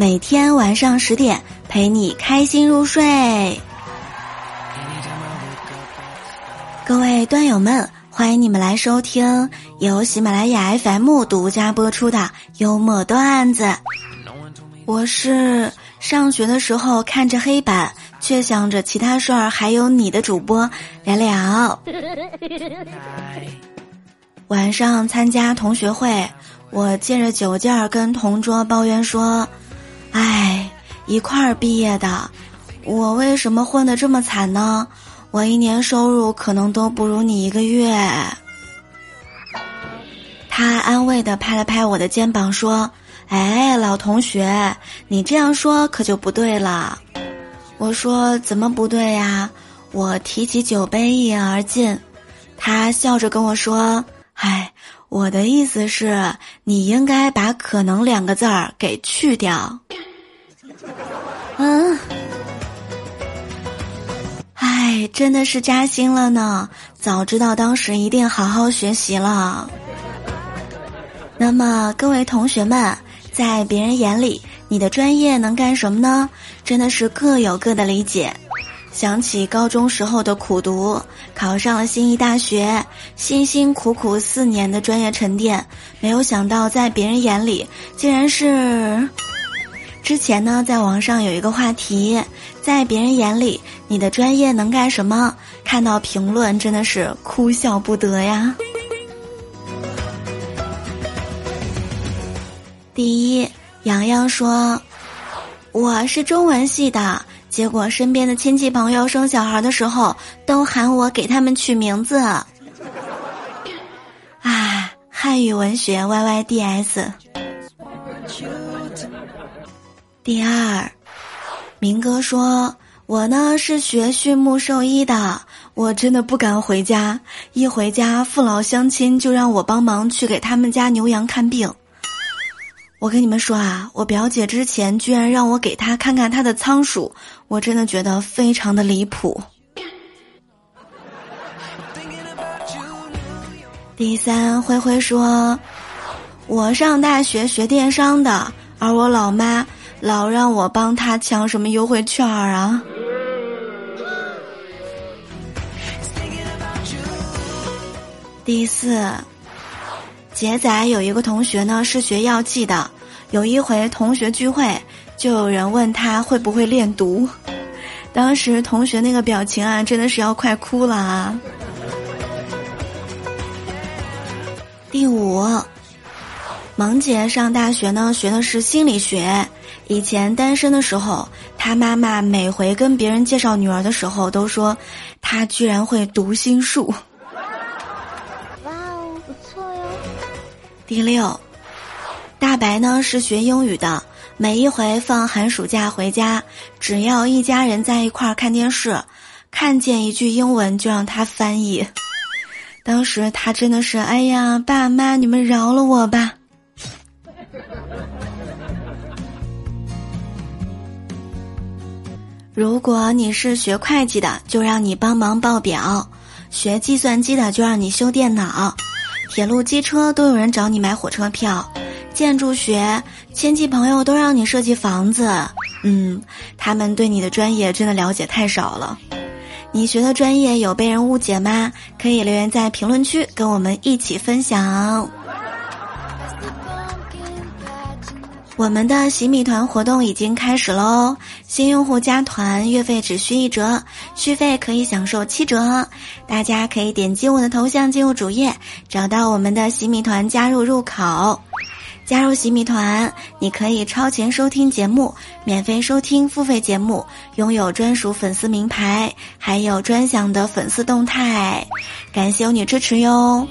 每天晚上十点陪你开心入睡。各位段友们，欢迎你们来收听由喜马拉雅 FM 独家播出的幽默段子。我是上学的时候看着黑板，却想着其他事儿，还有你的主播聊聊。晚上参加同学会，我借着酒劲儿跟同桌抱怨说：“哎，一块儿毕业的，我为什么混得这么惨呢？我一年收入可能都不如你一个月。”他安慰的拍了拍我的肩膀说。哎，老同学，你这样说可就不对了。我说怎么不对呀？我提起酒杯一饮而尽，他笑着跟我说：“哎，我的意思是，你应该把‘可能’两个字儿给去掉。”嗯，哎，真的是扎心了呢。早知道当时一定好好学习了。那么，各位同学们。在别人眼里，你的专业能干什么呢？真的是各有各的理解。想起高中时候的苦读，考上了心仪大学，辛辛苦苦四年的专业沉淀，没有想到在别人眼里竟然是……之前呢，在网上有一个话题，在别人眼里，你的专业能干什么？看到评论真的是哭笑不得呀。第一，洋洋说：“我是中文系的，结果身边的亲戚朋友生小孩的时候都喊我给他们取名字。”啊，汉语文学 Y Y D S。第二，明哥说：“我呢是学畜牧兽医的，我真的不敢回家，一回家父老乡亲就让我帮忙去给他们家牛羊看病。”我跟你们说啊，我表姐之前居然让我给她看看她的仓鼠，我真的觉得非常的离谱。第三，灰灰说，我上大学学电商的，而我老妈老让我帮他抢什么优惠券儿啊。第四。杰仔有一个同学呢，是学药剂的。有一回同学聚会，就有人问他会不会炼毒。当时同学那个表情啊，真的是要快哭了啊。第五，萌姐上大学呢，学的是心理学。以前单身的时候，她妈妈每回跟别人介绍女儿的时候，都说她居然会读心术。哇哦，不错哟第六，大白呢是学英语的，每一回放寒暑假回家，只要一家人在一块儿看电视，看见一句英文就让他翻译。当时他真的是，哎呀，爸妈你们饶了我吧。如果你是学会计的，就让你帮忙报表；学计算机的，就让你修电脑。铁路、机车都有人找你买火车票，建筑学亲戚朋友都让你设计房子。嗯，他们对你的专业真的了解太少了。你学的专业有被人误解吗？可以留言在评论区跟我们一起分享。我们的洗米团活动已经开始喽！新用户加团，月费只需一折，续费可以享受七折。大家可以点击我的头像进入主页，找到我们的洗米团加入入口。加入洗米团，你可以超前收听节目，免费收听付费节目，拥有专属粉丝名牌，还有专享的粉丝动态。感谢有你支持哟！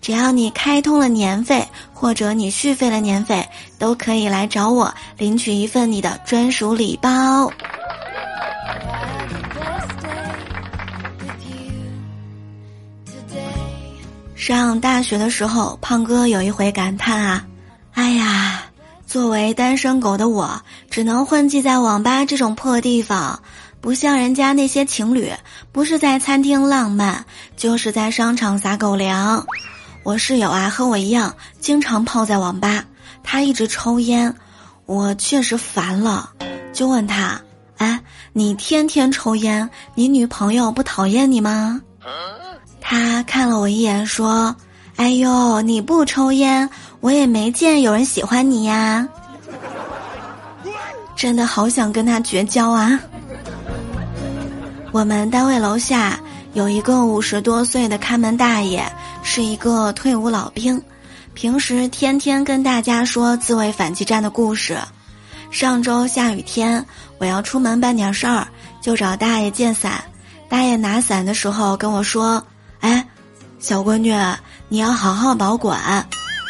只要你开通了年费，或者你续费了年费，都可以来找我领取一份你的专属礼包。上大学的时候，胖哥有一回感叹啊：“哎呀，作为单身狗的我，只能混迹在网吧这种破地方，不像人家那些情侣，不是在餐厅浪漫，就是在商场撒狗粮。”我室友啊，和我一样，经常泡在网吧。他一直抽烟，我确实烦了，就问他：“哎，你天天抽烟，你女朋友不讨厌你吗？”他看了我一眼，说：“哎呦，你不抽烟，我也没见有人喜欢你呀。”真的好想跟他绝交啊！我们单位楼下有一个五十多岁的看门大爷，是一个退伍老兵，平时天天跟大家说自卫反击战的故事。上周下雨天，我要出门办点事儿，就找大爷借伞。大爷拿伞的时候跟我说：“哎，小闺女，你要好好保管，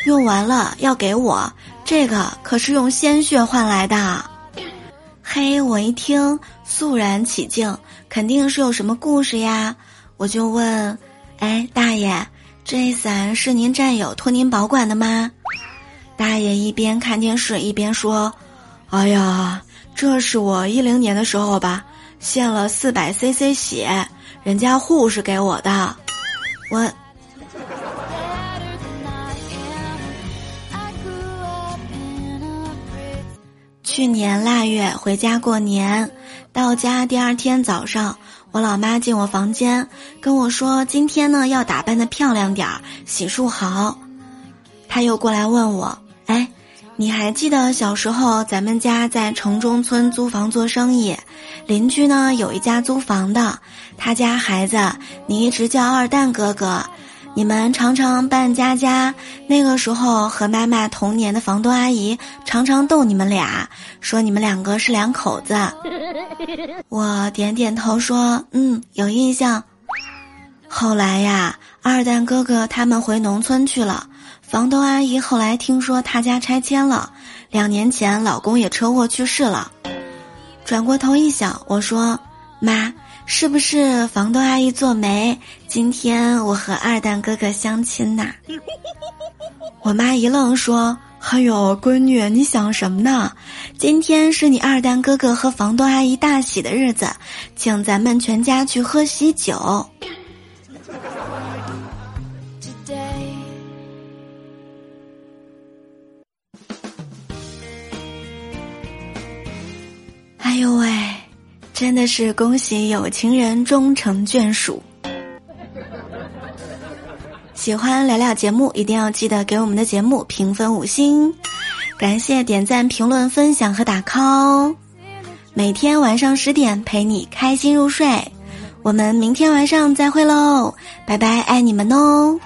用完了要给我，这个可是用鲜血换来的。”嘿，我一听肃然起敬，肯定是有什么故事呀！我就问：“哎，大爷，这伞是您战友托您保管的吗？”大爷一边看电视一边说：“哎呀，这是我一零年的时候吧，献了四百 CC 血，人家护士给我的。”我。去年腊月回家过年，到家第二天早上，我老妈进我房间跟我说：“今天呢要打扮的漂亮点儿，洗漱好。”她又过来问我：“哎，你还记得小时候咱们家在城中村租房做生意，邻居呢有一家租房的，他家孩子你一直叫二蛋哥哥。”你们常常扮家家，那个时候和妈妈同年的房东阿姨常常逗你们俩，说你们两个是两口子。我点点头说：“嗯，有印象。”后来呀，二蛋哥哥他们回农村去了，房东阿姨后来听说他家拆迁了，两年前老公也车祸去世了。转过头一想，我说：“妈。”是不是房东阿姨做媒？今天我和二蛋哥哥相亲呐。我妈一愣，说：“哎呦，闺女，你想什么呢？今天是你二蛋哥哥和房东阿姨大喜的日子，请咱们全家去喝喜酒。”哎呦喂！真的是恭喜有情人终成眷属。喜欢聊聊节目，一定要记得给我们的节目评分五星，感谢点赞、评论、分享和打 call。每天晚上十点陪你开心入睡，我们明天晚上再会喽，拜拜，爱你们哦。